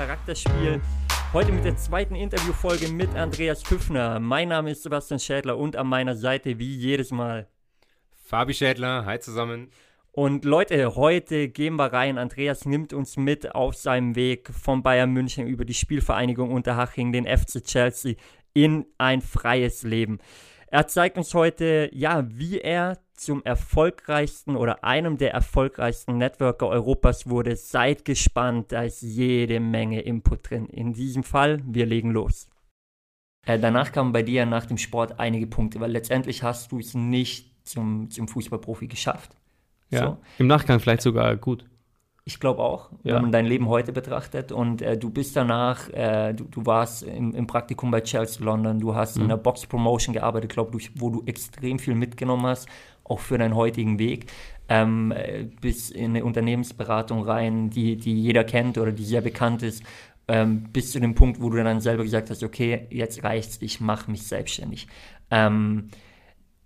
Charakterspiel. Heute mit der zweiten Interviewfolge mit Andreas Püffner. Mein Name ist Sebastian Schädler und an meiner Seite wie jedes Mal Fabi Schädler. Hi zusammen. Und Leute, heute gehen wir rein. Andreas nimmt uns mit auf seinem Weg von Bayern München über die Spielvereinigung Unterhaching, den FC Chelsea, in ein freies Leben. Er zeigt uns heute, ja, wie er zum erfolgreichsten oder einem der erfolgreichsten Networker Europas wurde. Seid gespannt, da ist jede Menge Input drin. In diesem Fall, wir legen los. Äh, danach kamen bei dir nach dem Sport einige Punkte, weil letztendlich hast du es nicht zum, zum Fußballprofi geschafft. Ja, so. im Nachgang vielleicht sogar gut. Ich glaube auch, ja. wenn man dein Leben heute betrachtet. Und äh, du bist danach, äh, du, du warst im, im, Praktikum bei Chelsea London, du hast mhm. in der Box Promotion gearbeitet, glaube ich, wo du extrem viel mitgenommen hast auch für deinen heutigen Weg, ähm, bis in eine Unternehmensberatung rein, die, die jeder kennt oder die sehr bekannt ist, ähm, bis zu dem Punkt, wo du dann selber gesagt hast, okay, jetzt reicht's, ich mache mich selbstständig. Ähm,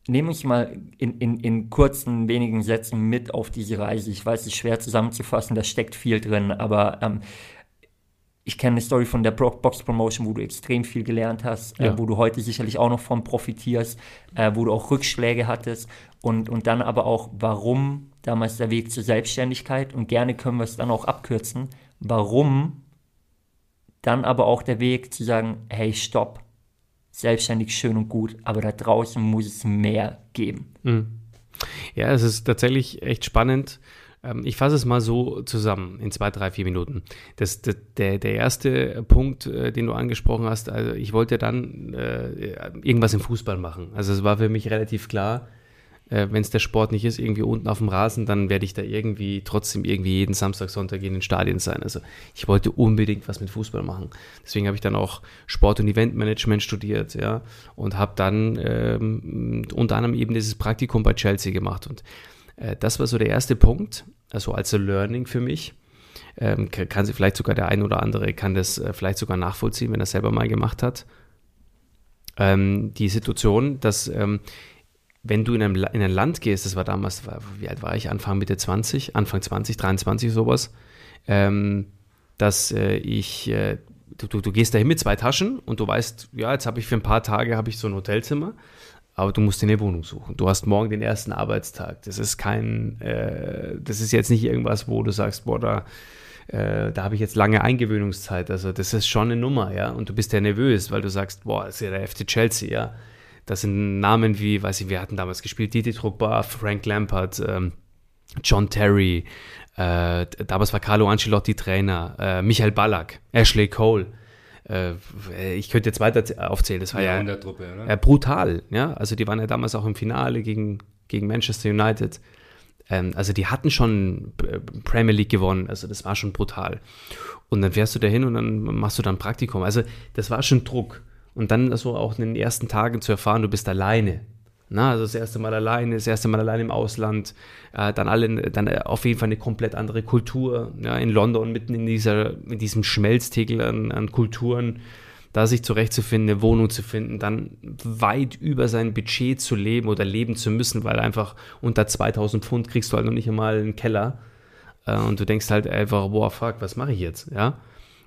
Nehme ich mal in, in, in kurzen, wenigen Sätzen mit auf diese Reise. Ich weiß, es ist schwer zusammenzufassen, da steckt viel drin, aber ähm, ich kenne eine Story von der Box Promotion, wo du extrem viel gelernt hast, äh, ja. äh, wo du heute sicherlich auch noch von profitierst, äh, wo du auch Rückschläge hattest und, und dann aber auch, warum damals der Weg zur Selbstständigkeit und gerne können wir es dann auch abkürzen, warum dann aber auch der Weg zu sagen, hey, stopp, selbstständig schön und gut, aber da draußen muss es mehr geben. Mhm. Ja, es ist tatsächlich echt spannend ähm, ich fasse es mal so zusammen in zwei, drei, vier Minuten. Das, das, der, der erste Punkt, äh, den du angesprochen hast, also ich wollte dann äh, irgendwas im Fußball machen. Also es war für mich relativ klar, äh, wenn es der Sport nicht ist, irgendwie unten auf dem Rasen, dann werde ich da irgendwie trotzdem irgendwie jeden Samstag, Sonntag in den Stadien sein. Also ich wollte unbedingt was mit Fußball machen. Deswegen habe ich dann auch Sport- und Eventmanagement studiert, ja, und habe dann ähm, unter anderem eben dieses Praktikum bei Chelsea gemacht und äh, das war so der erste Punkt, also als Learning für mich. Ähm, kann sie vielleicht sogar der ein oder andere kann das äh, vielleicht sogar nachvollziehen, wenn er selber mal gemacht hat. Ähm, die Situation, dass ähm, wenn du in, einem, in ein Land gehst, das war damals, wie alt war ich, Anfang Mitte 20, Anfang 20, 23 sowas, ähm, dass äh, ich, äh, du, du, du, gehst dahin mit zwei Taschen und du weißt, ja, jetzt habe ich für ein paar Tage habe ich so ein Hotelzimmer aber du musst dir eine Wohnung suchen. Du hast morgen den ersten Arbeitstag. Das ist kein, äh, das ist jetzt nicht irgendwas, wo du sagst, boah, da, äh, da habe ich jetzt lange Eingewöhnungszeit. Also das ist schon eine Nummer, ja. Und du bist ja nervös, weil du sagst, boah, ist ja der FC Chelsea, ja. Das sind Namen wie, weiß ich, wir hatten damals gespielt, Didi Drogba, Frank Lampard, ähm, John Terry, äh, damals war Carlo Ancelotti Trainer, äh, Michael Ballack, Ashley Cole äh, ich könnte jetzt weiter aufzählen, das war ja, ja Truppe, äh, brutal. Ja? Also die waren ja damals auch im Finale gegen, gegen Manchester United. Ähm, also die hatten schon äh, Premier League gewonnen, also das war schon brutal. Und dann fährst du da hin und dann machst du dann Praktikum. Also das war schon Druck. Und dann so auch in den ersten Tagen zu erfahren, du bist alleine. Na, also das erste Mal alleine, das erste Mal alleine im Ausland, äh, dann alle, dann auf jeden Fall eine komplett andere Kultur. Ja, in London mitten in dieser, in diesem Schmelztegel an, an Kulturen, da sich zurechtzufinden, eine Wohnung zu finden, dann weit über sein Budget zu leben oder leben zu müssen, weil einfach unter 2000 Pfund kriegst du halt noch nicht einmal einen Keller. Äh, und du denkst halt einfach, boah, fuck, was mache ich jetzt? Ja.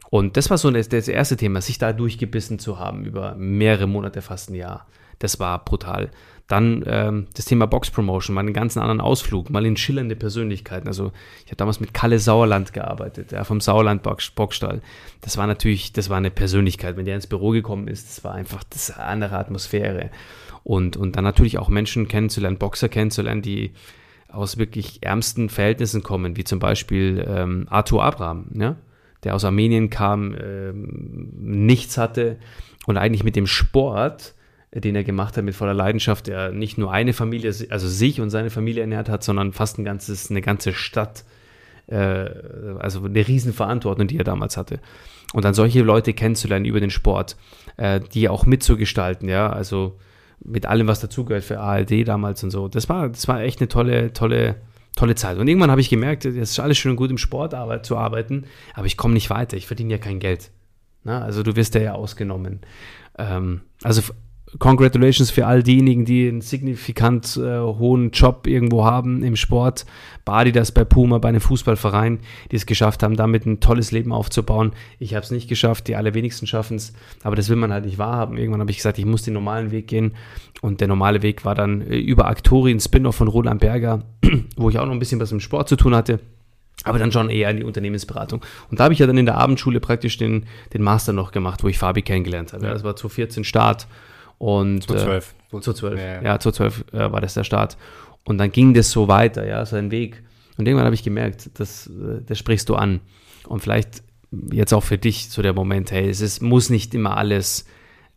Und das war so das, das erste Thema, sich da durchgebissen zu haben über mehrere Monate, fast ein Jahr. Das war brutal. Dann ähm, das Thema Box Promotion, mal einen ganz anderen Ausflug, mal in schillernde Persönlichkeiten. Also ich habe damals mit Kalle Sauerland gearbeitet, ja, vom Sauerland Boxstall. Das war natürlich, das war eine Persönlichkeit. Wenn der ins Büro gekommen ist, das war einfach das eine andere Atmosphäre. Und, und dann natürlich auch Menschen kennenzulernen, Boxer kennenzulernen, die aus wirklich ärmsten Verhältnissen kommen, wie zum Beispiel ähm, Arthur Abraham, ja? Der aus Armenien kam, ähm, nichts hatte und eigentlich mit dem Sport den er gemacht hat mit voller Leidenschaft, der nicht nur eine Familie, also sich und seine Familie ernährt hat, sondern fast ein ganzes, eine ganze Stadt, äh, also eine Riesenverantwortung, die er damals hatte. Und dann solche Leute kennenzulernen über den Sport, äh, die auch mitzugestalten, ja, also mit allem, was dazugehört für ARD damals und so. Das war, das war echt eine tolle, tolle, tolle Zeit. Und irgendwann habe ich gemerkt, es ist alles schön und gut im Sport zu arbeiten, aber ich komme nicht weiter, ich verdiene ja kein Geld. Na, also du wirst ja ausgenommen. Ähm, also Congratulations für all diejenigen, die einen signifikant äh, hohen Job irgendwo haben im Sport. Badi das bei Puma, bei einem Fußballverein, die es geschafft haben, damit ein tolles Leben aufzubauen. Ich habe es nicht geschafft, die allerwenigsten schaffen es, aber das will man halt nicht wahrhaben. Irgendwann habe ich gesagt, ich muss den normalen Weg gehen und der normale Weg war dann äh, über Aktori, ein Spin-off von Roland Berger, wo ich auch noch ein bisschen was mit Sport zu tun hatte aber dann schon eher in die Unternehmensberatung. Und da habe ich ja dann in der Abendschule praktisch den, den Master noch gemacht, wo ich Fabi kennengelernt habe. Ja. Das war zu 14 Start und zu 12. Äh, zu 12. Ja, ja. zu 12 äh, war das der Start. Und dann ging das so weiter, ja, sein Weg. Und irgendwann habe ich gemerkt, das, äh, das sprichst du an. Und vielleicht jetzt auch für dich so der Moment, hey, es ist, muss nicht immer alles,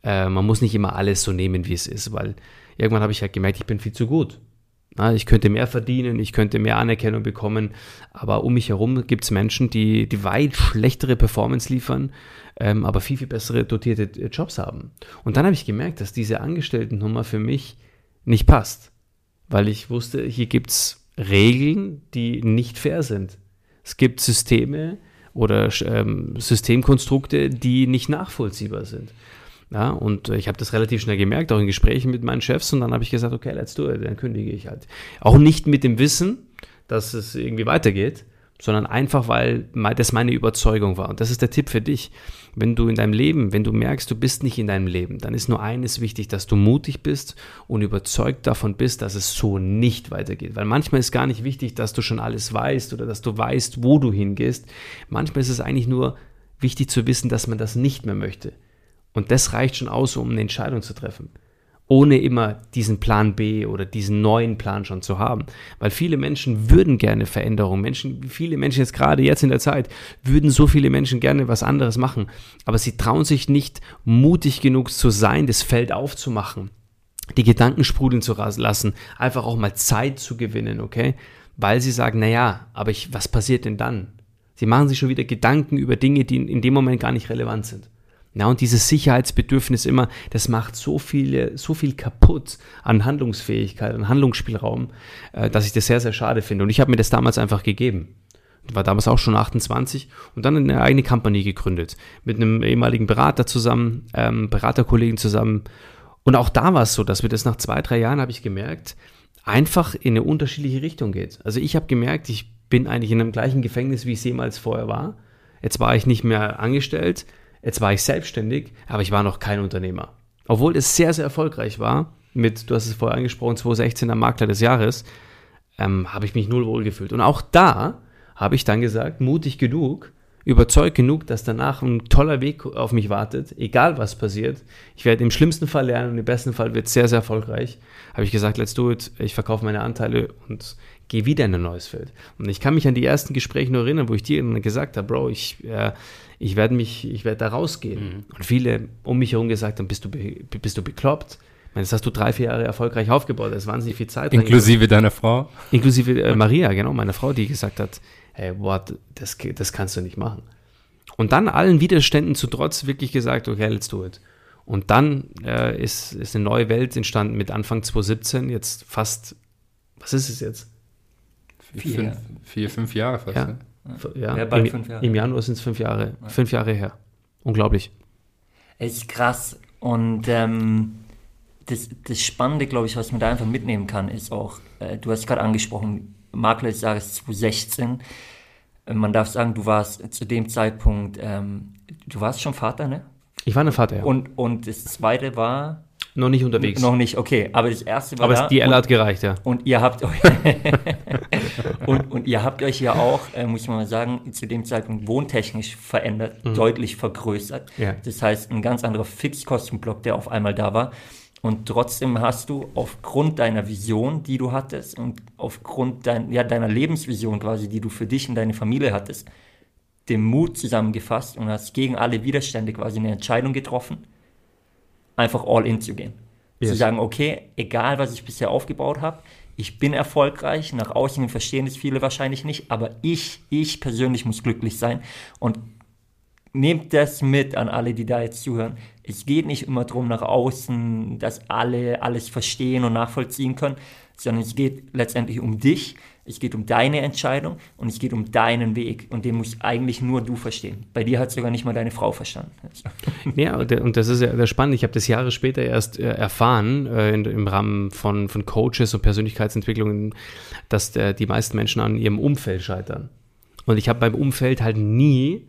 äh, man muss nicht immer alles so nehmen, wie es ist, weil irgendwann habe ich halt gemerkt, ich bin viel zu gut. Ich könnte mehr verdienen, ich könnte mehr Anerkennung bekommen, aber um mich herum gibt es Menschen, die, die weit schlechtere Performance liefern, ähm, aber viel, viel bessere dotierte äh, Jobs haben. Und dann habe ich gemerkt, dass diese Angestelltennummer für mich nicht passt, weil ich wusste, hier gibt es Regeln, die nicht fair sind. Es gibt Systeme oder ähm, Systemkonstrukte, die nicht nachvollziehbar sind. Ja, und ich habe das relativ schnell gemerkt, auch in Gesprächen mit meinen Chefs. Und dann habe ich gesagt, okay, let's do it, dann kündige ich halt. Auch nicht mit dem Wissen, dass es irgendwie weitergeht, sondern einfach, weil das meine Überzeugung war. Und das ist der Tipp für dich. Wenn du in deinem Leben, wenn du merkst, du bist nicht in deinem Leben, dann ist nur eines wichtig, dass du mutig bist und überzeugt davon bist, dass es so nicht weitergeht. Weil manchmal ist gar nicht wichtig, dass du schon alles weißt oder dass du weißt, wo du hingehst. Manchmal ist es eigentlich nur wichtig zu wissen, dass man das nicht mehr möchte. Und das reicht schon aus, um eine Entscheidung zu treffen. Ohne immer diesen Plan B oder diesen neuen Plan schon zu haben. Weil viele Menschen würden gerne Veränderungen. Menschen, viele Menschen jetzt gerade jetzt in der Zeit, würden so viele Menschen gerne was anderes machen. Aber sie trauen sich nicht, mutig genug zu sein, das Feld aufzumachen. Die Gedanken sprudeln zu lassen. Einfach auch mal Zeit zu gewinnen, okay? Weil sie sagen, naja, aber ich, was passiert denn dann? Sie machen sich schon wieder Gedanken über Dinge, die in dem Moment gar nicht relevant sind. Ja, und dieses Sicherheitsbedürfnis immer, das macht so viele, so viel kaputt an Handlungsfähigkeit, an Handlungsspielraum, äh, dass ich das sehr, sehr schade finde. Und ich habe mir das damals einfach gegeben. War damals auch schon 28 und dann eine eigene Company gegründet. Mit einem ehemaligen Berater zusammen, ähm, Beraterkollegen zusammen. Und auch da war es so, dass wir das nach zwei, drei Jahren, habe ich gemerkt, einfach in eine unterschiedliche Richtung geht. Also ich habe gemerkt, ich bin eigentlich in einem gleichen Gefängnis, wie ich es jemals vorher war. Jetzt war ich nicht mehr angestellt, Jetzt war ich selbstständig, aber ich war noch kein Unternehmer. Obwohl es sehr, sehr erfolgreich war, mit, du hast es vorher angesprochen, 2016 am Makler des Jahres, ähm, habe ich mich null wohl gefühlt. Und auch da habe ich dann gesagt, mutig genug, überzeugt genug, dass danach ein toller Weg auf mich wartet, egal was passiert. Ich werde im schlimmsten Fall lernen und im besten Fall wird es sehr, sehr erfolgreich. Habe ich gesagt, let's do it. Ich verkaufe meine Anteile und gehe wieder in ein neues Feld. Und ich kann mich an die ersten Gespräche nur erinnern, wo ich dir gesagt habe, Bro, ich, äh, ich werde mich, ich werde da rausgehen. Mhm. Und viele um mich herum gesagt haben, bist du, bist du bekloppt? Ich meine, das hast du drei, vier Jahre erfolgreich aufgebaut. Das ist wahnsinnig viel Zeit. Inklusive deiner Frau? Inklusive äh, Maria, genau, meine Frau, die gesagt hat, hey, what, das, das kannst du nicht machen. Und dann allen Widerständen zu trotz wirklich gesagt, okay, let's do it. Und dann äh, ist, ist eine neue Welt entstanden mit Anfang 2017, jetzt fast, was ist es jetzt? Vier, fünf, vier, fünf Jahre fast. Ja, ne? Ja, ja bald im, fünf Jahre. Im Januar sind es fünf Jahre, ja. fünf Jahre her. Unglaublich. Echt krass. Und ähm, das, das Spannende, glaube ich, was man da einfach mitnehmen kann, ist auch, äh, du hast gerade angesprochen, Makler des Jahres 2016. Äh, man darf sagen, du warst zu dem Zeitpunkt, ähm, du warst schon Vater, ne? Ich war ein Vater, ja. Und, und das zweite war noch nicht unterwegs. Noch nicht, okay. Aber das erste war Aber da. die Ella hat gereicht, ja. Und ihr habt euch und, und ihr habt euch ja auch, äh, muss man mal sagen, zu dem Zeitpunkt wohntechnisch verändert, mhm. deutlich vergrößert. Ja. Das heißt, ein ganz anderer Fixkostenblock, der auf einmal da war. Und trotzdem hast du aufgrund deiner Vision, die du hattest und aufgrund dein, ja, deiner Lebensvision quasi, die du für dich und deine Familie hattest, den Mut zusammengefasst und hast gegen alle Widerstände quasi eine Entscheidung getroffen einfach all in zu gehen. Yes. Zu sagen, okay, egal was ich bisher aufgebaut habe, ich bin erfolgreich, nach außen verstehen es viele wahrscheinlich nicht, aber ich, ich persönlich muss glücklich sein. Und nehmt das mit an alle, die da jetzt zuhören. Es geht nicht immer darum, nach außen, dass alle alles verstehen und nachvollziehen können, sondern es geht letztendlich um dich, es geht um deine Entscheidung und es geht um deinen Weg. Und den musst eigentlich nur du verstehen. Bei dir hat sogar nicht mal deine Frau verstanden. Ja, und das ist ja spannend. Ich habe das Jahre später erst äh, erfahren, äh, im Rahmen von, von Coaches und Persönlichkeitsentwicklungen, dass die meisten Menschen an ihrem Umfeld scheitern. Und ich habe beim Umfeld halt nie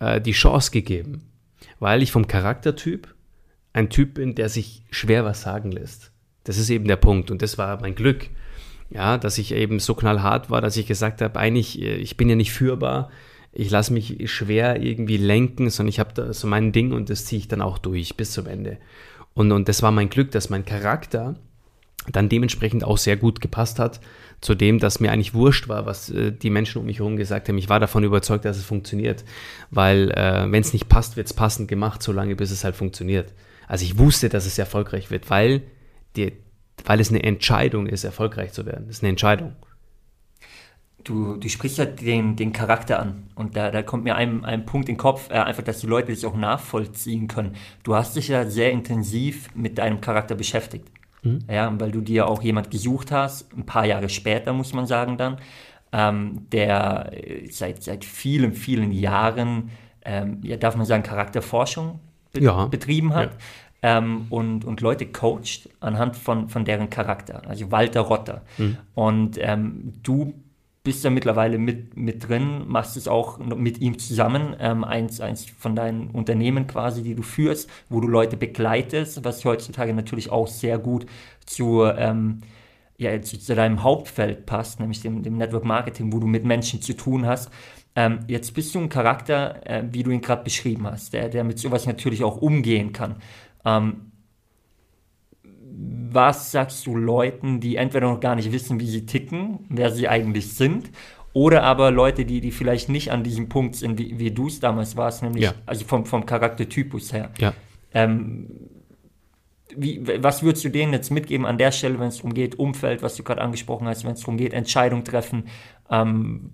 äh, die Chance gegeben, weil ich vom Charaktertyp ein Typ bin, der sich schwer was sagen lässt. Das ist eben der Punkt und das war mein Glück. Ja, dass ich eben so knallhart war, dass ich gesagt habe, eigentlich, äh, ich bin ja nicht führbar, ich lasse mich schwer irgendwie lenken, sondern ich habe da so mein Ding und das ziehe ich dann auch durch bis zum Ende. Und, und das war mein Glück, dass mein Charakter dann dementsprechend auch sehr gut gepasst hat zu dem, dass mir eigentlich wurscht war, was äh, die Menschen um mich herum gesagt haben. Ich war davon überzeugt, dass es funktioniert, weil äh, wenn es nicht passt, wird es passend gemacht, solange bis es halt funktioniert. Also ich wusste, dass es erfolgreich wird, weil, die, weil es eine Entscheidung ist, erfolgreich zu werden. Das ist eine Entscheidung. Du, du sprichst ja den, den Charakter an und da, da kommt mir ein, ein Punkt in den Kopf, äh, einfach, dass die Leute das auch nachvollziehen können. Du hast dich ja sehr intensiv mit deinem Charakter beschäftigt. Mhm. Ja, weil du dir auch jemand gesucht hast, ein paar Jahre später, muss man sagen dann, ähm, der äh, seit, seit vielen, vielen Jahren, ähm, ja, darf man sagen, Charakterforschung be ja. betrieben hat. Ja. Ähm, und, und Leute coacht anhand von, von deren Charakter, also Walter Rotter. Mhm. Und ähm, du bist ja mittlerweile mit, mit drin, machst es auch mit ihm zusammen, ähm, eins, eins von deinen Unternehmen quasi, die du führst, wo du Leute begleitest, was heutzutage natürlich auch sehr gut zu, ähm, ja, zu, zu, deinem Hauptfeld passt, nämlich dem, dem Network Marketing, wo du mit Menschen zu tun hast. Ähm, jetzt bist du ein Charakter, äh, wie du ihn gerade beschrieben hast, der, der mit sowas natürlich auch umgehen kann. Ähm, was sagst du Leuten, die entweder noch gar nicht wissen, wie sie ticken, wer sie eigentlich sind, oder aber Leute, die, die vielleicht nicht an diesem Punkt sind, wie, wie du es damals warst, nämlich ja. also vom, vom Charaktertypus her. Ja. Ähm, wie, was würdest du denen jetzt mitgeben an der Stelle, wenn es darum geht, Umfeld, was du gerade angesprochen hast, wenn es darum geht, Entscheidung treffen? Ähm,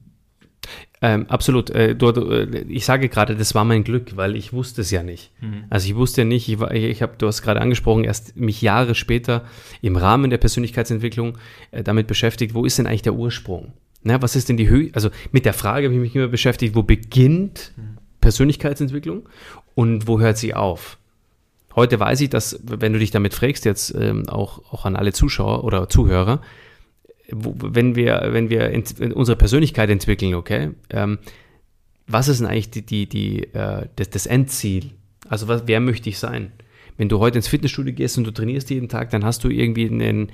ähm, absolut. Äh, du, du, äh, ich sage gerade, das war mein Glück, weil ich wusste es ja nicht. Mhm. Also ich wusste ja nicht, ich, war, ich habe, du hast gerade angesprochen, erst mich Jahre später im Rahmen der Persönlichkeitsentwicklung äh, damit beschäftigt, wo ist denn eigentlich der Ursprung? Na, was ist denn die Höhe? Also mit der Frage habe ich mich immer beschäftigt, wo beginnt mhm. Persönlichkeitsentwicklung und wo hört sie auf? Heute weiß ich, dass, wenn du dich damit fragst, jetzt ähm, auch, auch an alle Zuschauer oder Zuhörer, wenn wir, wenn wir unsere Persönlichkeit entwickeln, okay, ähm, was ist denn eigentlich die, die, die, äh, das, das, Endziel? Also was, wer möchte ich sein? Wenn du heute ins Fitnessstudio gehst und du trainierst jeden Tag, dann hast du irgendwie einen,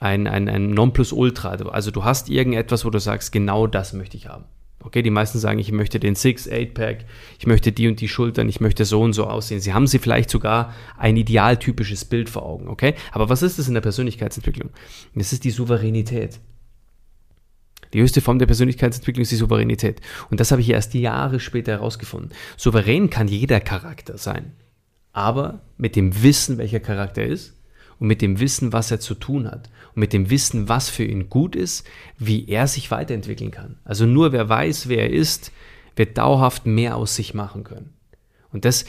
ein, ein, ein Nonplusultra. Also du hast irgendetwas, wo du sagst, genau das möchte ich haben. Okay, die meisten sagen, ich möchte den Six, Eight Pack, ich möchte die und die Schultern, ich möchte so und so aussehen. Sie haben sie vielleicht sogar ein idealtypisches Bild vor Augen, okay? Aber was ist das in der Persönlichkeitsentwicklung? Das ist die Souveränität. Die höchste Form der Persönlichkeitsentwicklung ist die Souveränität. Und das habe ich erst Jahre später herausgefunden. Souverän kann jeder Charakter sein. Aber mit dem Wissen, welcher Charakter ist und mit dem Wissen, was er zu tun hat und mit dem Wissen, was für ihn gut ist, wie er sich weiterentwickeln kann. Also nur wer weiß, wer er ist, wird dauerhaft mehr aus sich machen können. Und das,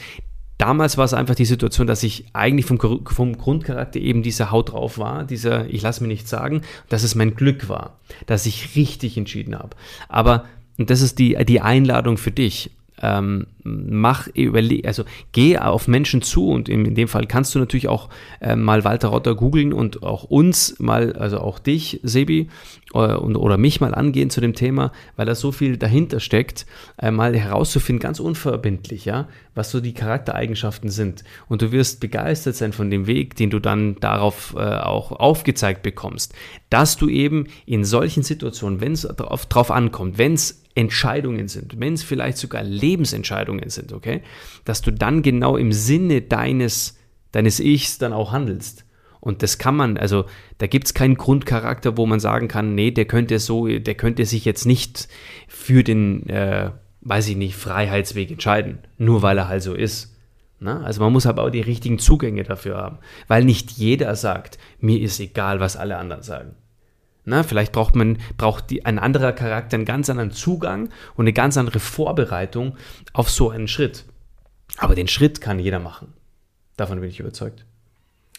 damals war es einfach die Situation, dass ich eigentlich vom, vom Grundcharakter eben dieser Haut drauf war, dieser ich lasse mir nichts sagen, dass es mein Glück war, dass ich richtig entschieden habe. Aber und das ist die, die Einladung für dich ähm, mach, überle also geh auf Menschen zu und in, in dem Fall kannst du natürlich auch äh, mal Walter Rotter googeln und auch uns mal, also auch dich, Sebi, äh, und, oder mich mal angehen zu dem Thema, weil da so viel dahinter steckt, äh, mal herauszufinden, ganz unverbindlich, ja, was so die Charaktereigenschaften sind. Und du wirst begeistert sein von dem Weg, den du dann darauf äh, auch aufgezeigt bekommst, dass du eben in solchen Situationen, wenn es darauf, drauf ankommt, wenn es Entscheidungen sind, wenn es vielleicht sogar Lebensentscheidungen sind, okay, dass du dann genau im Sinne deines, deines Ichs dann auch handelst. Und das kann man, also da gibt es keinen Grundcharakter, wo man sagen kann, nee, der könnte so, der könnte sich jetzt nicht für den, äh, weiß ich nicht, Freiheitsweg entscheiden, nur weil er halt so ist. Na? Also man muss aber auch die richtigen Zugänge dafür haben, weil nicht jeder sagt, mir ist egal, was alle anderen sagen. Na, vielleicht braucht man, braucht die, ein anderer Charakter einen ganz anderen Zugang und eine ganz andere Vorbereitung auf so einen Schritt. Aber den Schritt kann jeder machen. Davon bin ich überzeugt.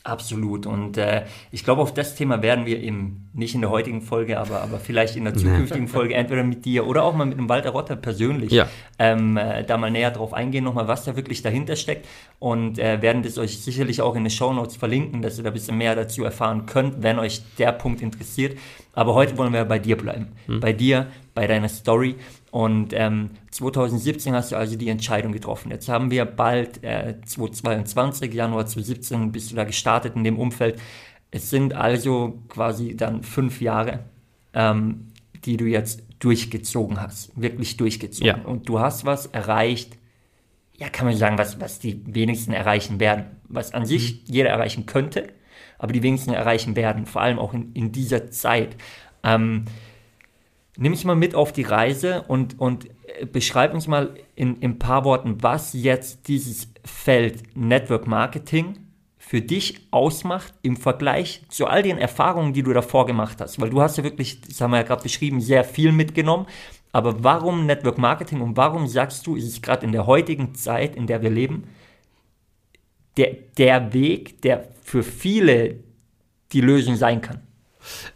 Absolut. Und äh, ich glaube, auf das Thema werden wir im, nicht in der heutigen Folge, aber, aber vielleicht in der zukünftigen Folge, entweder mit dir oder auch mal mit dem Walter Rotter persönlich, ja. ähm, äh, da mal näher drauf eingehen, nochmal, was da wirklich dahinter steckt. Und äh, werden das euch sicherlich auch in den Show Notes verlinken, dass ihr da ein bisschen mehr dazu erfahren könnt, wenn euch der Punkt interessiert. Aber heute wollen wir bei dir bleiben. Hm. Bei dir, bei deiner Story. Und ähm, 2017 hast du also die Entscheidung getroffen. Jetzt haben wir bald äh, 2022, Januar 2017 bist du da gestartet in dem Umfeld. Es sind also quasi dann fünf Jahre, ähm, die du jetzt durchgezogen hast, wirklich durchgezogen. Ja. Und du hast was erreicht, ja, kann man sagen, was, was die wenigsten erreichen werden. Was an sich mhm. jeder erreichen könnte, aber die wenigsten erreichen werden, vor allem auch in, in dieser Zeit. Ähm, nimm mich mal mit auf die Reise und, und äh, beschreib uns mal in, in ein paar Worten, was jetzt dieses Feld Network Marketing für dich ausmacht im Vergleich zu all den Erfahrungen, die du davor gemacht hast. Weil du hast ja wirklich, das haben wir ja gerade beschrieben, sehr viel mitgenommen. Aber warum Network Marketing und warum sagst du, ist es gerade in der heutigen Zeit, in der wir leben, der, der Weg, der für viele die Lösung sein kann?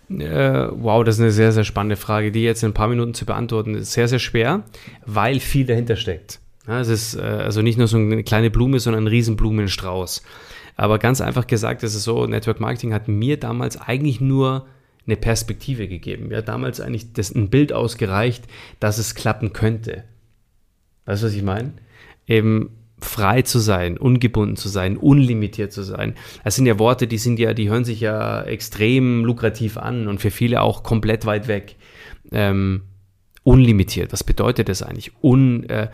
Äh, wow, das ist eine sehr, sehr spannende Frage, die jetzt in ein paar Minuten zu beantworten ist sehr, sehr schwer, weil viel dahinter steckt. Es ist äh, also nicht nur so eine kleine Blume, sondern ein Riesenblumenstrauß. Aber ganz einfach gesagt, ist es so, Network Marketing hat mir damals eigentlich nur eine Perspektive gegeben. Mir hat damals eigentlich das, ein Bild ausgereicht, dass es klappen könnte. Weißt du, was ich meine? Eben frei zu sein, ungebunden zu sein, unlimitiert zu sein. Das sind ja Worte, die sind ja, die hören sich ja extrem lukrativ an und für viele auch komplett weit weg. Ähm, unlimitiert, was bedeutet das eigentlich? Un, äh,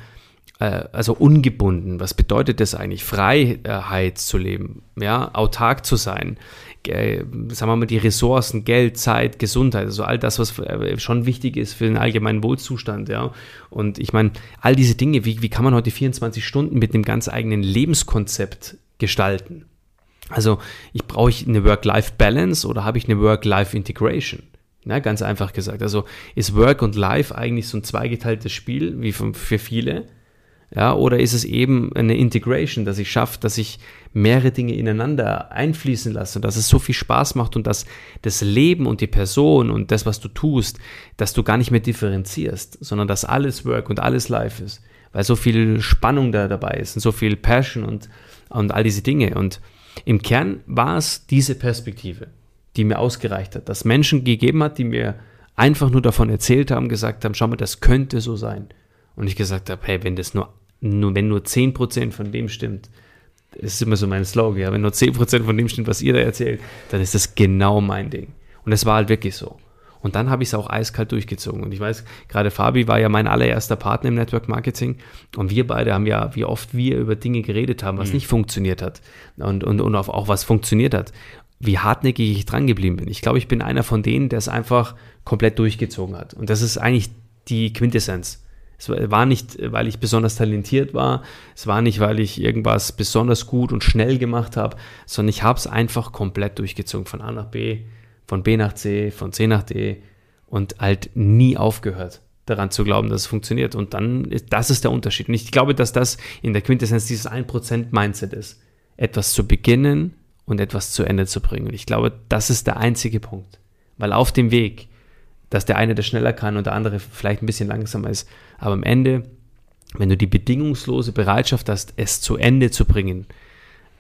äh, also ungebunden, was bedeutet das eigentlich? Freiheit zu leben, ja, autark zu sein, sagen wir mal, die Ressourcen, Geld, Zeit, Gesundheit, also all das, was äh, schon wichtig ist für den allgemeinen Wohlzustand, ja. Und ich meine, all diese Dinge, wie, wie kann man heute 24 Stunden mit einem ganz eigenen Lebenskonzept gestalten? Also, ich brauche ich eine Work-Life-Balance oder habe ich eine Work-Life-Integration? Na, ganz einfach gesagt. Also ist Work und Life eigentlich so ein zweigeteiltes Spiel, wie für viele? Ja, oder ist es eben eine Integration, dass ich schaffe, dass ich mehrere Dinge ineinander einfließen lasse und dass es so viel Spaß macht und dass das Leben und die Person und das, was du tust, dass du gar nicht mehr differenzierst, sondern dass alles Work und alles Life ist, weil so viel Spannung da dabei ist und so viel Passion und, und all diese Dinge. Und im Kern war es diese Perspektive, die mir ausgereicht hat, dass Menschen gegeben hat, die mir einfach nur davon erzählt haben, gesagt haben, schau mal, das könnte so sein. Und ich gesagt habe, hey, wenn das nur nur, wenn nur 10% von dem stimmt, das ist immer so mein Slogan, ja, wenn nur 10% von dem stimmt, was ihr da erzählt, dann ist das genau mein Ding. Und es war halt wirklich so. Und dann habe ich es auch eiskalt durchgezogen. Und ich weiß, gerade Fabi war ja mein allererster Partner im Network Marketing. Und wir beide haben ja, wie oft wir über Dinge geredet haben, was mhm. nicht funktioniert hat. Und, und, und auch was funktioniert hat. Wie hartnäckig ich dran geblieben bin. Ich glaube, ich bin einer von denen, der es einfach komplett durchgezogen hat. Und das ist eigentlich die Quintessenz. Es war nicht, weil ich besonders talentiert war, es war nicht, weil ich irgendwas besonders gut und schnell gemacht habe, sondern ich habe es einfach komplett durchgezogen, von A nach B, von B nach C, von C nach D und halt nie aufgehört daran zu glauben, dass es funktioniert. Und dann, das ist der Unterschied. Und ich glaube, dass das in der Quintessenz dieses 1% Mindset ist. Etwas zu beginnen und etwas zu Ende zu bringen. Und ich glaube, das ist der einzige Punkt. Weil auf dem Weg dass der eine das schneller kann und der andere vielleicht ein bisschen langsamer ist. Aber am Ende, wenn du die bedingungslose Bereitschaft hast, es zu Ende zu bringen,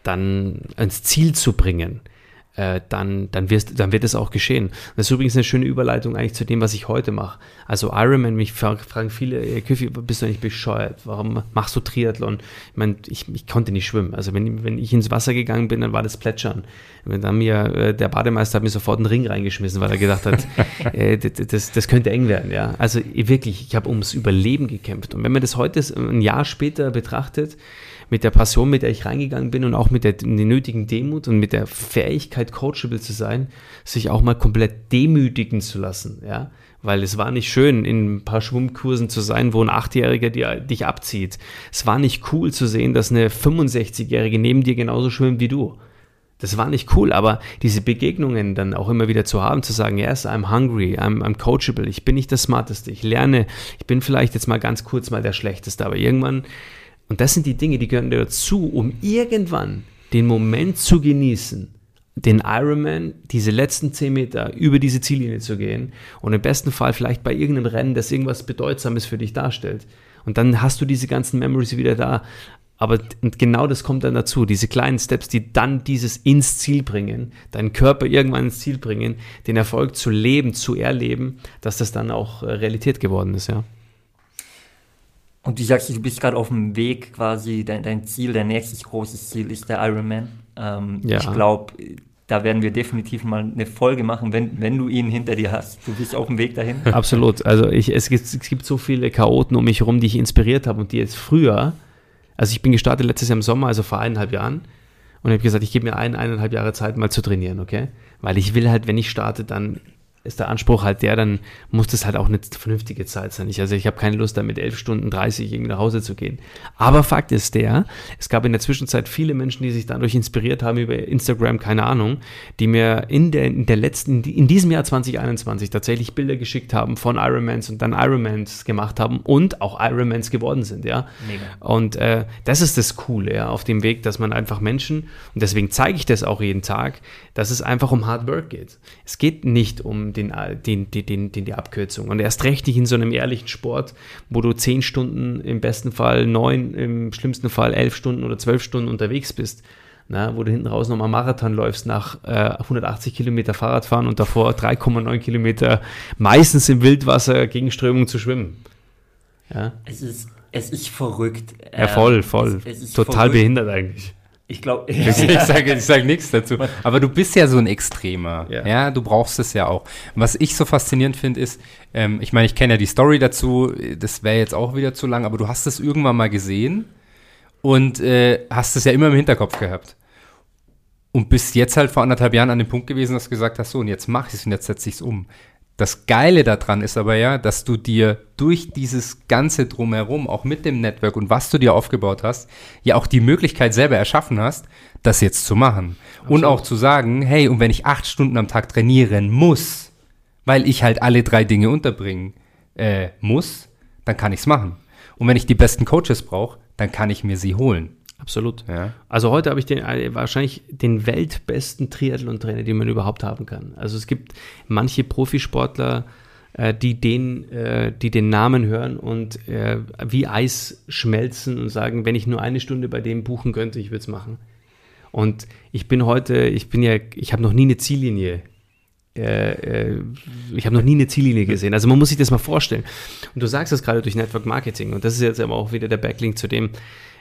dann ans Ziel zu bringen, äh, dann, dann, wirst, dann wird es auch geschehen. Das ist übrigens eine schöne Überleitung eigentlich zu dem, was ich heute mache. Also Ironman, mich fragen viele, hey, Küffi, bist du nicht bescheuert? Warum machst du Triathlon? Ich meine, ich, ich konnte nicht schwimmen. Also wenn, wenn ich ins Wasser gegangen bin, dann war das Plätschern. Dann mir, äh, der Bademeister hat mir sofort einen Ring reingeschmissen, weil er gedacht hat, äh, das, das, das könnte eng werden. Ja? Also wirklich, ich habe ums Überleben gekämpft. Und wenn man das heute ein Jahr später betrachtet, mit der Passion, mit der ich reingegangen bin und auch mit der, der nötigen Demut und mit der Fähigkeit, coachable zu sein, sich auch mal komplett demütigen zu lassen, ja. Weil es war nicht schön, in ein paar Schwimmkursen zu sein, wo ein Achtjähriger dir, dich abzieht. Es war nicht cool zu sehen, dass eine 65-Jährige neben dir genauso schwimmt wie du. Das war nicht cool, aber diese Begegnungen dann auch immer wieder zu haben, zu sagen, yes, I'm hungry, I'm, I'm coachable, ich bin nicht das Smarteste, ich lerne, ich bin vielleicht jetzt mal ganz kurz mal der Schlechteste, aber irgendwann, und das sind die Dinge, die gehören dazu, um irgendwann den Moment zu genießen, den Ironman, diese letzten 10 Meter über diese Ziellinie zu gehen und im besten Fall vielleicht bei irgendeinem Rennen, das irgendwas Bedeutsames für dich darstellt. Und dann hast du diese ganzen Memories wieder da. Aber genau das kommt dann dazu, diese kleinen Steps, die dann dieses ins Ziel bringen, deinen Körper irgendwann ins Ziel bringen, den Erfolg zu leben, zu erleben, dass das dann auch äh, Realität geworden ist, ja. Und du sagst, du bist gerade auf dem Weg quasi, dein, dein Ziel, dein nächstes großes Ziel ist der Ironman. Ähm, ja. Ich glaube, da werden wir definitiv mal eine Folge machen, wenn, wenn du ihn hinter dir hast. Du bist auf dem Weg dahin. Absolut. Also ich, es, gibt, es gibt so viele Chaoten um mich herum, die ich inspiriert habe und die jetzt früher, also ich bin gestartet letztes Jahr im Sommer, also vor eineinhalb Jahren, und habe gesagt, ich gebe mir ein, eineinhalb Jahre Zeit, mal zu trainieren, okay? Weil ich will halt, wenn ich starte, dann ist der Anspruch halt der, dann muss das halt auch eine vernünftige Zeit sein. Ich, also ich habe keine Lust, da mit 11 Stunden 30 irgendwie nach Hause zu gehen. Aber Fakt ist der, es gab in der Zwischenzeit viele Menschen, die sich dadurch inspiriert haben über Instagram, keine Ahnung, die mir in der, in der letzten, in diesem Jahr 2021 tatsächlich Bilder geschickt haben von Ironmans und dann Ironmans gemacht haben und auch Ironmans geworden sind, ja. Mega. Und äh, das ist das Coole, ja, auf dem Weg, dass man einfach Menschen, und deswegen zeige ich das auch jeden Tag, dass es einfach um Hard Work geht. Es geht nicht um den, den, den, den, die Abkürzung. Und erst recht nicht in so einem ehrlichen Sport, wo du zehn Stunden, im besten Fall neun, im schlimmsten Fall elf Stunden oder zwölf Stunden unterwegs bist. Na, wo du hinten raus nochmal Marathon läufst nach äh, 180 Kilometer Fahrradfahren und davor 3,9 Kilometer meistens im Wildwasser gegen Strömung zu schwimmen. Ja. Es ist, es ist verrückt. Ja, voll, voll. Es, es Total verrückt. behindert eigentlich. Ich glaube, ich, ich sage ich sag nichts dazu. Aber du bist ja so ein Extremer. Ja, ja du brauchst es ja auch. Was ich so faszinierend finde, ist, ähm, ich meine, ich kenne ja die Story dazu, das wäre jetzt auch wieder zu lang, aber du hast es irgendwann mal gesehen und äh, hast es ja immer im Hinterkopf gehabt. Und bist jetzt halt vor anderthalb Jahren an dem Punkt gewesen, dass du gesagt hast, so, und jetzt mach ich es und jetzt setze ich es um. Das Geile daran ist aber ja, dass du dir durch dieses ganze Drumherum, auch mit dem Network und was du dir aufgebaut hast, ja auch die Möglichkeit selber erschaffen hast, das jetzt zu machen. Absolut. Und auch zu sagen, hey, und wenn ich acht Stunden am Tag trainieren muss, weil ich halt alle drei Dinge unterbringen äh, muss, dann kann ich es machen. Und wenn ich die besten Coaches brauche, dann kann ich mir sie holen. Absolut. Ja. Also heute habe ich den, äh, wahrscheinlich den weltbesten Triathlon-Trainer, den man überhaupt haben kann. Also es gibt manche Profisportler, äh, die, den, äh, die den Namen hören und wie Eis schmelzen und sagen, wenn ich nur eine Stunde bei dem buchen könnte, ich würde es machen. Und ich bin heute, ich bin ja, ich habe noch nie eine Ziellinie äh, ich habe noch nie eine Ziellinie gesehen. Also man muss sich das mal vorstellen. Und du sagst das gerade durch Network Marketing. Und das ist jetzt aber auch wieder der Backlink zu dem,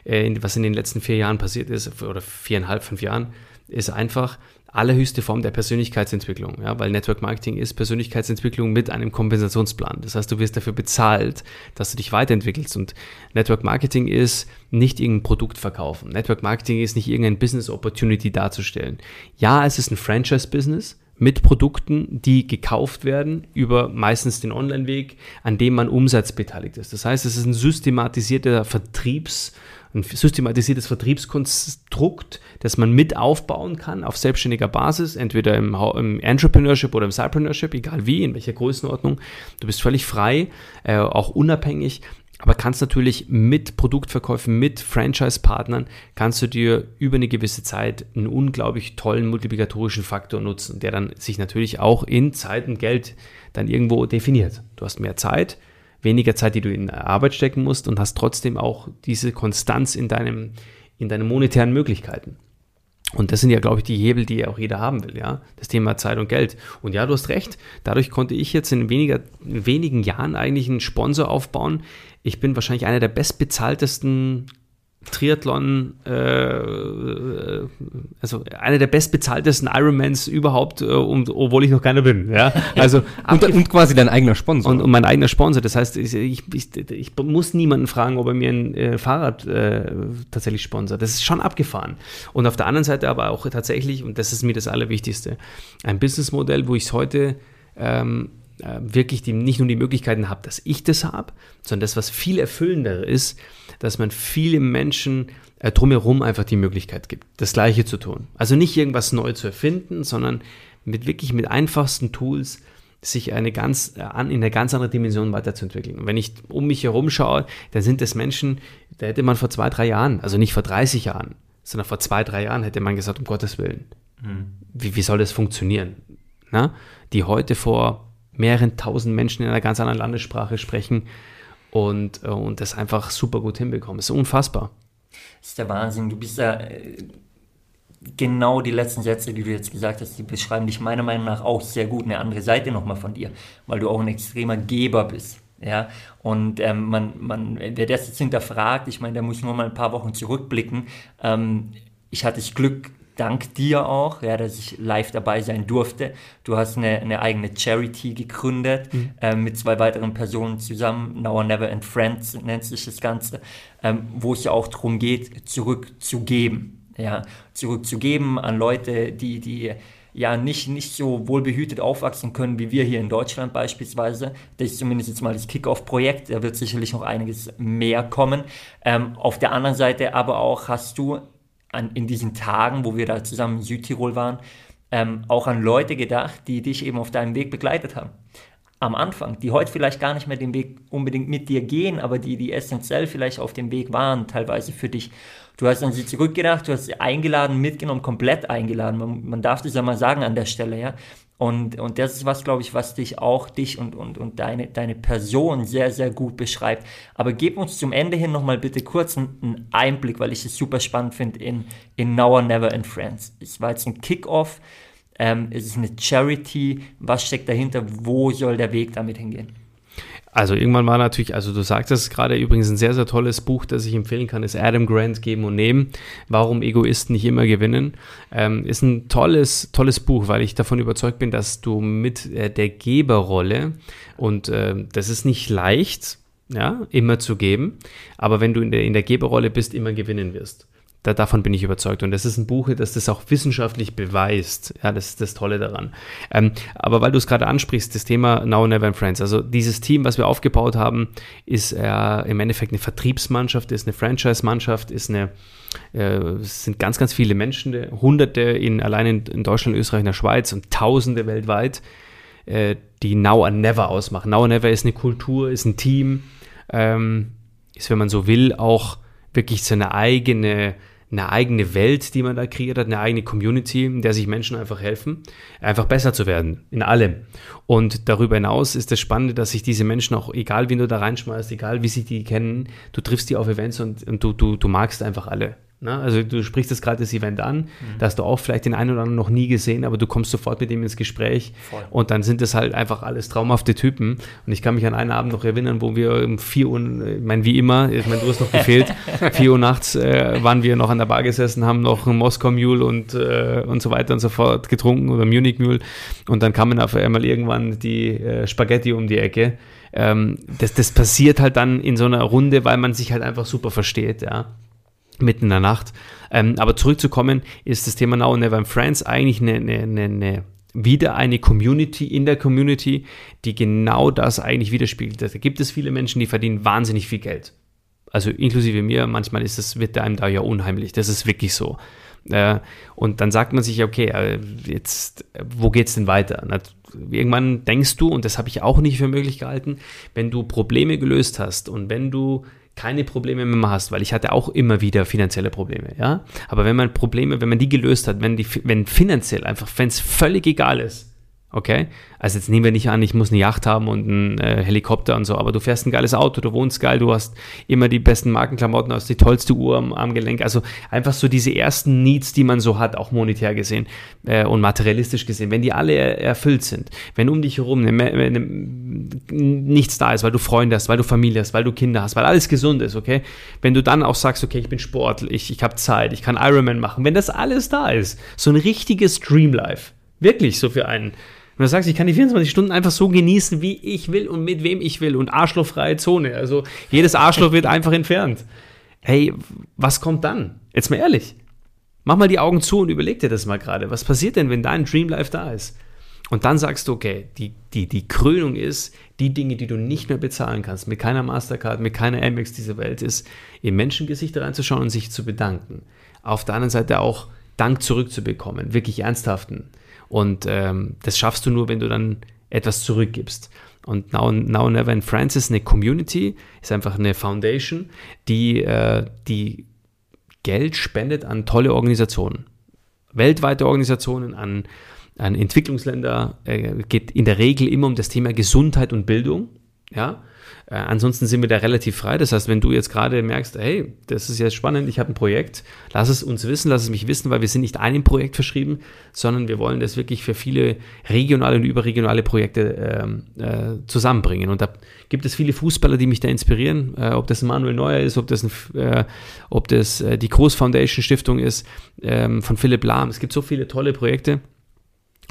was in den letzten vier Jahren passiert ist, oder viereinhalb, fünf Jahren, ist einfach allerhöchste Form der Persönlichkeitsentwicklung, ja, weil Network Marketing ist Persönlichkeitsentwicklung mit einem Kompensationsplan. Das heißt, du wirst dafür bezahlt, dass du dich weiterentwickelst und Network Marketing ist nicht irgendein Produkt verkaufen. Network Marketing ist nicht irgendein Business Opportunity darzustellen. Ja, es ist ein Franchise Business, mit Produkten, die gekauft werden über meistens den Online-Weg, an dem man Umsatz beteiligt ist. Das heißt, es ist ein systematisierter Vertriebs- ein systematisiertes Vertriebskonstrukt, das man mit aufbauen kann auf selbstständiger Basis, entweder im, im Entrepreneurship oder im Cypreneurship, egal wie, in welcher Größenordnung. Du bist völlig frei, äh, auch unabhängig, aber kannst natürlich mit Produktverkäufen, mit Franchise-Partnern, kannst du dir über eine gewisse Zeit einen unglaublich tollen multiplikatorischen Faktor nutzen, der dann sich natürlich auch in Zeit und Geld dann irgendwo definiert. Du hast mehr Zeit, weniger Zeit, die du in Arbeit stecken musst und hast trotzdem auch diese Konstanz in, deinem, in deinen monetären Möglichkeiten. Und das sind ja, glaube ich, die Hebel, die auch jeder haben will, ja. Das Thema Zeit und Geld. Und ja, du hast recht. Dadurch konnte ich jetzt in, weniger, in wenigen Jahren eigentlich einen Sponsor aufbauen. Ich bin wahrscheinlich einer der bestbezahltesten Triathlon, äh, also einer der bestbezahltesten Ironmans überhaupt, äh, und, obwohl ich noch keiner bin. Ja? Also und, und, quasi dein eigener Sponsor. Und, und, mein eigener Sponsor. Das heißt, ich, ich, ich muss niemanden fragen, ob er mir ein äh, Fahrrad äh, tatsächlich sponsert. Das ist schon abgefahren. Und auf der anderen Seite aber auch tatsächlich, und das ist mir das Allerwichtigste, ein Businessmodell, wo ich es heute ähm, äh, wirklich die, nicht nur die Möglichkeiten habe, dass ich das habe, sondern das, was viel erfüllender ist, dass man viele Menschen äh, drumherum einfach die Möglichkeit gibt, das Gleiche zu tun. Also nicht irgendwas neu zu erfinden, sondern mit wirklich mit einfachsten Tools sich eine ganz, äh, in eine ganz andere Dimension weiterzuentwickeln. Und wenn ich um mich herum schaue, dann sind es Menschen, da hätte man vor zwei, drei Jahren, also nicht vor 30 Jahren, sondern vor zwei, drei Jahren hätte man gesagt, um Gottes Willen, mhm. wie, wie soll das funktionieren? Na? Die heute vor mehreren tausend Menschen in einer ganz anderen Landessprache sprechen und, äh, und das einfach super gut hinbekommen. Das ist unfassbar. Das ist der Wahnsinn. Du bist ja äh, genau die letzten Sätze, die du jetzt gesagt hast, die beschreiben dich meiner Meinung nach auch sehr gut eine andere Seite nochmal von dir, weil du auch ein extremer Geber bist. Ja, und ähm, man, man, wer das jetzt hinterfragt, ich meine, der muss nur mal ein paar Wochen zurückblicken. Ähm, ich hatte das Glück, dank dir auch, ja, dass ich live dabei sein durfte. Du hast eine, eine eigene Charity gegründet mhm. äh, mit zwei weiteren Personen zusammen. Now or Never and Friends nennt sich das Ganze, ähm, wo es ja auch darum geht, zurückzugeben. Ja, zurückzugeben an Leute, die, die ja nicht, nicht so wohlbehütet aufwachsen können wie wir hier in Deutschland beispielsweise. Das ist zumindest jetzt mal das Kickoff-Projekt. Da wird sicherlich noch einiges mehr kommen. Ähm, auf der anderen Seite aber auch hast du an, in diesen Tagen, wo wir da zusammen in Südtirol waren, ähm, auch an Leute gedacht, die dich eben auf deinem Weg begleitet haben. Am Anfang, die heute vielleicht gar nicht mehr den Weg unbedingt mit dir gehen, aber die, die essentiell vielleicht auf dem Weg waren, teilweise für dich. Du hast an sie zurückgedacht, du hast sie eingeladen, mitgenommen, komplett eingeladen. Man, man darf das ja mal sagen an der Stelle, ja. Und, und das ist was, glaube ich, was dich auch, dich und, und, und deine, deine Person sehr, sehr gut beschreibt. Aber gib uns zum Ende hin nochmal bitte kurz einen Einblick, weil ich es super spannend finde, in, in Now or Never in Friends. Es war jetzt ein Kickoff, ähm, es ist eine Charity, was steckt dahinter, wo soll der Weg damit hingehen? Also irgendwann war natürlich, also du sagst es gerade übrigens ein sehr, sehr tolles Buch, das ich empfehlen kann, ist Adam Grant Geben und Nehmen. Warum Egoisten nicht immer gewinnen. Ähm, ist ein tolles, tolles Buch, weil ich davon überzeugt bin, dass du mit äh, der Geberrolle und äh, das ist nicht leicht, ja, immer zu geben, aber wenn du in der, in der Geberrolle bist, immer gewinnen wirst. Da, davon bin ich überzeugt. Und das ist ein Buch, das das auch wissenschaftlich beweist. Ja, das ist das Tolle daran. Ähm, aber weil du es gerade ansprichst, das Thema Now Never and Friends. Also dieses Team, was wir aufgebaut haben, ist äh, im Endeffekt eine Vertriebsmannschaft, ist eine Franchise-Mannschaft, ist eine, äh, sind ganz, ganz viele Menschen, Hunderte in, allein in, in Deutschland, Österreich, in der Schweiz und Tausende weltweit, äh, die Now and Never ausmachen. Now and Never ist eine Kultur, ist ein Team, ähm, ist, wenn man so will, auch wirklich so eine eigene eine eigene Welt, die man da kreiert hat, eine eigene Community, in der sich Menschen einfach helfen, einfach besser zu werden in allem. Und darüber hinaus ist das Spannende, dass sich diese Menschen auch, egal wie du da reinschmeißt, egal wie sie die kennen, du triffst die auf Events und, und du, du, du magst einfach alle. Ne? Also du sprichst jetzt gerade das Event an, mhm. da hast du auch vielleicht den einen oder anderen noch nie gesehen, aber du kommst sofort mit ihm ins Gespräch Voll. und dann sind das halt einfach alles traumhafte Typen. Und ich kann mich an einen Abend noch erinnern, wo wir um 4 Uhr, ich meine, wie immer, ich meine, du hast noch gefehlt, 4 Uhr nachts äh, waren wir noch an der Bar gesessen, haben noch ein Moskau Mule und, äh, und so weiter und so fort getrunken oder Munich Mule und dann kamen auf einmal irgendwann die äh, Spaghetti um die Ecke. Ähm, das, das passiert halt dann in so einer Runde, weil man sich halt einfach super versteht, ja mitten in der Nacht. Ähm, aber zurückzukommen, ist das Thema Now and Never in Friends eigentlich eine, eine, eine, eine wieder eine Community in der Community, die genau das eigentlich widerspiegelt. Da gibt es viele Menschen, die verdienen wahnsinnig viel Geld. Also inklusive mir, manchmal ist es, wird einem da ja unheimlich. Das ist wirklich so. Äh, und dann sagt man sich, okay, äh, jetzt, wo geht's denn weiter? irgendwann denkst du, und das habe ich auch nicht für möglich gehalten, wenn du Probleme gelöst hast und wenn du keine Probleme mehr hast, weil ich hatte auch immer wieder finanzielle Probleme, ja. Aber wenn man Probleme, wenn man die gelöst hat, wenn die, wenn finanziell einfach, wenn es völlig egal ist, Okay? Also jetzt nehmen wir nicht an, ich muss eine Yacht haben und einen äh, Helikopter und so, aber du fährst ein geiles Auto, du wohnst geil, du hast immer die besten Markenklamotten, hast die tollste Uhr am, am Gelenk. Also einfach so diese ersten Needs, die man so hat, auch monetär gesehen äh, und materialistisch gesehen, wenn die alle er, erfüllt sind, wenn um dich herum eine, eine, nichts da ist, weil du Freunde hast, weil du Familie hast, weil du Kinder hast, weil alles gesund ist, okay? Wenn du dann auch sagst, okay, ich bin sportlich, ich, habe Zeit, ich kann Ironman machen, wenn das alles da ist, so ein richtiges Dreamlife, wirklich so für einen du sagst, ich kann die 24 Stunden einfach so genießen, wie ich will und mit wem ich will und arschlochfreie Zone. Also jedes Arschloch wird einfach entfernt. Hey, was kommt dann? Jetzt mal ehrlich. Mach mal die Augen zu und überleg dir das mal gerade. Was passiert denn, wenn dein Dream Life da ist? Und dann sagst du, okay, die, die, die Krönung ist, die Dinge, die du nicht mehr bezahlen kannst, mit keiner Mastercard, mit keiner Amex dieser Welt, ist, in Menschengesichter reinzuschauen und sich zu bedanken. Auf der anderen Seite auch Dank zurückzubekommen, wirklich ernsthaften. Und ähm, das schaffst du nur, wenn du dann etwas zurückgibst. Und Now, Now Never in France ist eine Community, ist einfach eine Foundation, die, äh, die Geld spendet an tolle Organisationen. Weltweite Organisationen, an, an Entwicklungsländer, äh, geht in der Regel immer um das Thema Gesundheit und Bildung. Ja, äh, ansonsten sind wir da relativ frei. Das heißt, wenn du jetzt gerade merkst, hey, das ist jetzt spannend, ich habe ein Projekt, lass es uns wissen, lass es mich wissen, weil wir sind nicht einem Projekt verschrieben, sondern wir wollen das wirklich für viele regionale und überregionale Projekte ähm, äh, zusammenbringen. Und da gibt es viele Fußballer, die mich da inspirieren, äh, ob das Manuel Neuer ist, ob das, ein, äh, ob das äh, die Groß Foundation Stiftung ist, ähm, von Philipp Lahm. Es gibt so viele tolle Projekte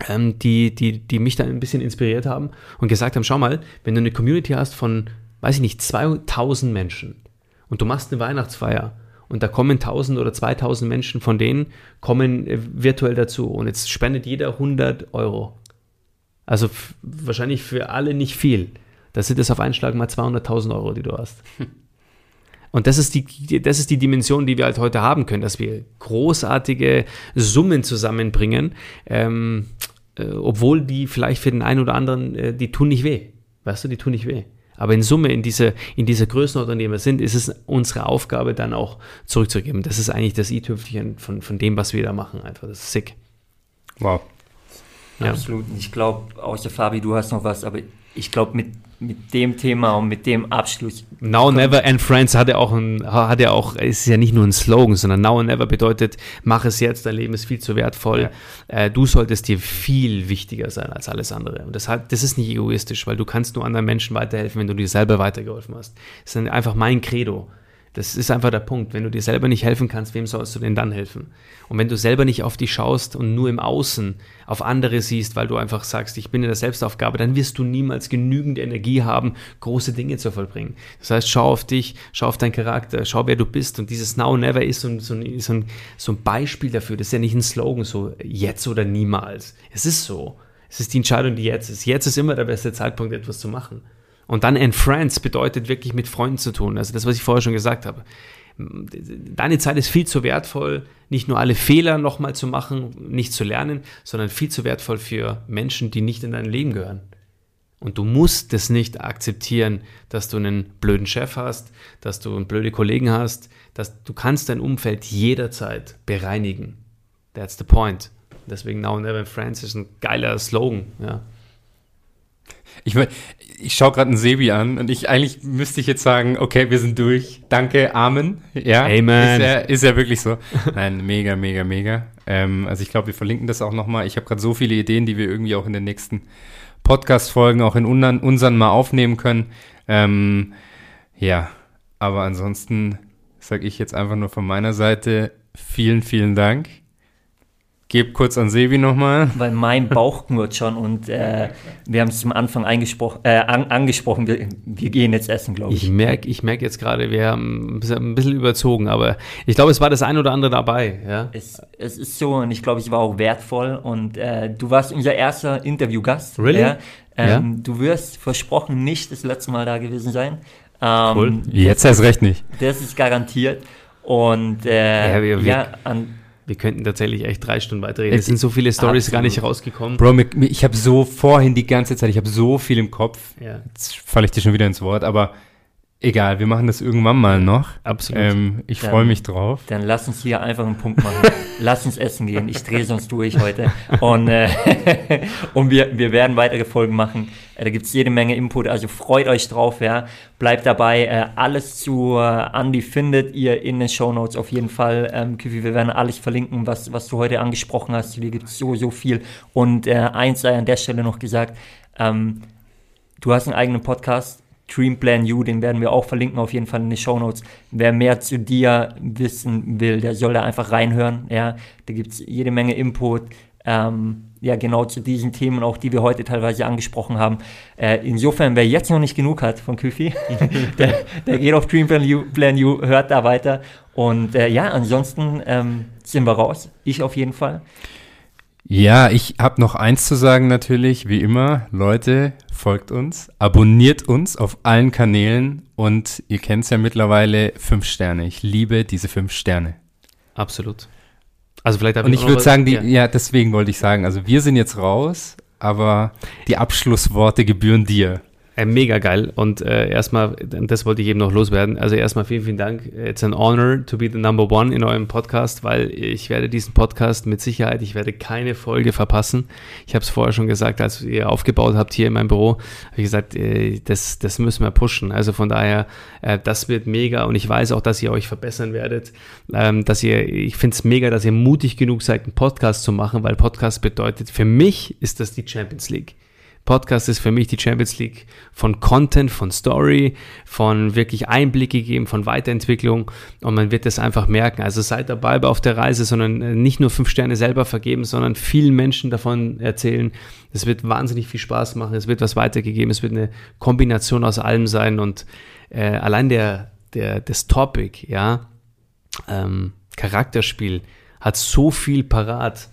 ähm, die, die, die mich dann ein bisschen inspiriert haben und gesagt haben, schau mal, wenn du eine Community hast von weiß ich nicht, 2000 Menschen und du machst eine Weihnachtsfeier und da kommen 1000 oder 2000 Menschen, von denen kommen äh, virtuell dazu und jetzt spendet jeder 100 Euro. Also wahrscheinlich für alle nicht viel. Das sind es auf einen Schlag mal 200.000 Euro, die du hast. Und das ist, die, das ist die Dimension, die wir halt heute haben können, dass wir großartige Summen zusammenbringen, ähm, äh, obwohl die vielleicht für den einen oder anderen, äh, die tun nicht weh. Weißt du, die tun nicht weh. Aber in Summe, in dieser, in dieser Größenordnung, die wir sind, ist es unsere Aufgabe, dann auch zurückzugeben. Das ist eigentlich das i-Tüpfchen von, von dem, was wir da machen. Einfach, das ist sick. Wow. Ja. Absolut. Ich glaube, außer Fabi, du hast noch was, aber ich glaube, mit, mit dem Thema und mit dem Abschluss. Now Never and Friends hat ja auch ein, hat ja auch, ist ja nicht nur ein Slogan, sondern Now and Never bedeutet, mach es jetzt, dein Leben ist viel zu wertvoll. Ja. Äh, du solltest dir viel wichtiger sein als alles andere. Und das, hat, das ist nicht egoistisch, weil du kannst nur anderen Menschen weiterhelfen, wenn du dir selber weitergeholfen hast. Das ist einfach mein Credo. Das ist einfach der Punkt. Wenn du dir selber nicht helfen kannst, wem sollst du denn dann helfen? Und wenn du selber nicht auf dich schaust und nur im Außen auf andere siehst, weil du einfach sagst, ich bin in der Selbstaufgabe, dann wirst du niemals genügend Energie haben, große Dinge zu vollbringen. Das heißt, schau auf dich, schau auf deinen Charakter, schau, wer du bist. Und dieses Now Never ist so, so, so, ein, so ein Beispiel dafür. Das ist ja nicht ein Slogan, so jetzt oder niemals. Es ist so. Es ist die Entscheidung, die jetzt ist. Jetzt ist immer der beste Zeitpunkt, etwas zu machen. Und dann and friends bedeutet wirklich mit Freunden zu tun. Also das, was ich vorher schon gesagt habe. Deine Zeit ist viel zu wertvoll, nicht nur alle Fehler nochmal zu machen, nicht zu lernen, sondern viel zu wertvoll für Menschen, die nicht in dein Leben gehören. Und du musst es nicht akzeptieren, dass du einen blöden Chef hast, dass du einen blöde Kollegen hast, dass du kannst dein Umfeld jederzeit bereinigen. That's the point. Deswegen Now and Never in Friends ist ein geiler Slogan, ja. Ich, ich schaue gerade einen Sebi an und ich eigentlich müsste ich jetzt sagen, okay, wir sind durch. Danke, Amen. Ja, Amen. Ist ja, ist ja wirklich so. Nein, mega, mega, mega. Ähm, also ich glaube, wir verlinken das auch nochmal. Ich habe gerade so viele Ideen, die wir irgendwie auch in den nächsten Podcast-Folgen auch in unseren, unseren mal aufnehmen können. Ähm, ja, aber ansonsten sage ich jetzt einfach nur von meiner Seite vielen, vielen Dank. Geb kurz an Sebi nochmal. Weil mein Bauch knurrt schon und äh, wir haben es zum Anfang äh, an, angesprochen, wir, wir, gehen jetzt essen, glaube ich. Ich merke ich merk jetzt gerade, wir haben ein bisschen überzogen, aber ich glaube, es war das ein oder andere dabei. Ja? Es, es ist so und ich glaube, es war auch wertvoll und äh, du warst unser erster Interviewgast. Really? Ja? Ähm, ja? Du wirst versprochen nicht das letzte Mal da gewesen sein. Ähm, cool. Jetzt erst recht nicht. Das ist garantiert. Und äh, ja, wir, wir, ja, an, wir könnten tatsächlich echt drei Stunden weiterreden. Es sind so viele Stories gar nicht rausgekommen. Bro, ich habe so vorhin die ganze Zeit, ich habe so viel im Kopf. Ja. Jetzt falle ich dir schon wieder ins Wort, aber Egal, wir machen das irgendwann mal noch. Absolut. Ähm, ich freue mich drauf. Dann lass uns hier einfach einen Punkt machen. lass uns essen gehen. Ich drehe sonst durch heute. Und, äh, und wir, wir werden weitere Folgen machen. Äh, da gibt es jede Menge Input. Also freut euch drauf. Ja. Bleibt dabei. Äh, alles zu äh, Andy findet ihr in den Show Notes auf jeden Fall. Ähm, Küfi, wir werden alles verlinken, was, was du heute angesprochen hast. Hier gibt es so, so viel. Und äh, eins sei an der Stelle noch gesagt. Ähm, du hast einen eigenen Podcast Dream Plan You, den werden wir auch verlinken auf jeden Fall in den Show Notes. Wer mehr zu dir wissen will, der soll da einfach reinhören. Ja, da gibt es jede Menge Input. Ähm, ja, genau zu diesen Themen, auch die wir heute teilweise angesprochen haben. Äh, insofern, wer jetzt noch nicht genug hat von Küfi, der, der, geht auf Dream Plan You, Plan you hört da weiter. Und äh, ja, ansonsten ähm, sind wir raus. Ich auf jeden Fall. Ja, ich habe noch eins zu sagen natürlich, wie immer. Leute, folgt uns, abonniert uns auf allen Kanälen und ihr kennt es ja mittlerweile, fünf Sterne. Ich liebe diese fünf Sterne. Absolut. Also vielleicht Und ich, ich würde sagen, die, ja. ja, deswegen wollte ich sagen, also wir sind jetzt raus, aber die Abschlussworte gebühren dir. Äh, mega geil. Und äh, erstmal, das wollte ich eben noch loswerden. Also erstmal vielen, vielen Dank. It's an honor to be the number one in eurem Podcast, weil ich werde diesen Podcast mit Sicherheit, ich werde keine Folge verpassen. Ich habe es vorher schon gesagt, als ihr aufgebaut habt hier in meinem Büro, habe ich gesagt, äh, das, das müssen wir pushen. Also von daher, äh, das wird mega und ich weiß auch, dass ihr euch verbessern werdet. Ähm, dass ihr, ich finde es mega, dass ihr mutig genug seid, einen Podcast zu machen, weil Podcast bedeutet, für mich ist das die Champions League. Podcast ist für mich die Champions League von Content, von Story, von wirklich Einblicke geben, von Weiterentwicklung und man wird das einfach merken. Also seid dabei auf der Reise, sondern äh, nicht nur fünf Sterne selber vergeben, sondern vielen Menschen davon erzählen. Es wird wahnsinnig viel Spaß machen, es wird was weitergegeben, es wird eine Kombination aus allem sein und äh, allein der, der, das Topic, ja, ähm, Charakterspiel hat so viel parat.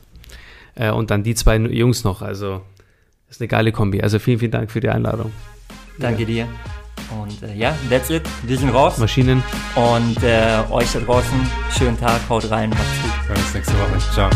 Äh, und dann die zwei Jungs noch, also ist eine geile Kombi. Also vielen, vielen Dank für die Einladung. Danke ja. dir. Und äh, ja, that's it. Wir sind raus. Maschinen. Und äh, euch da draußen, schönen Tag, haut rein, macht's gut. Bis nächste Woche. Ciao.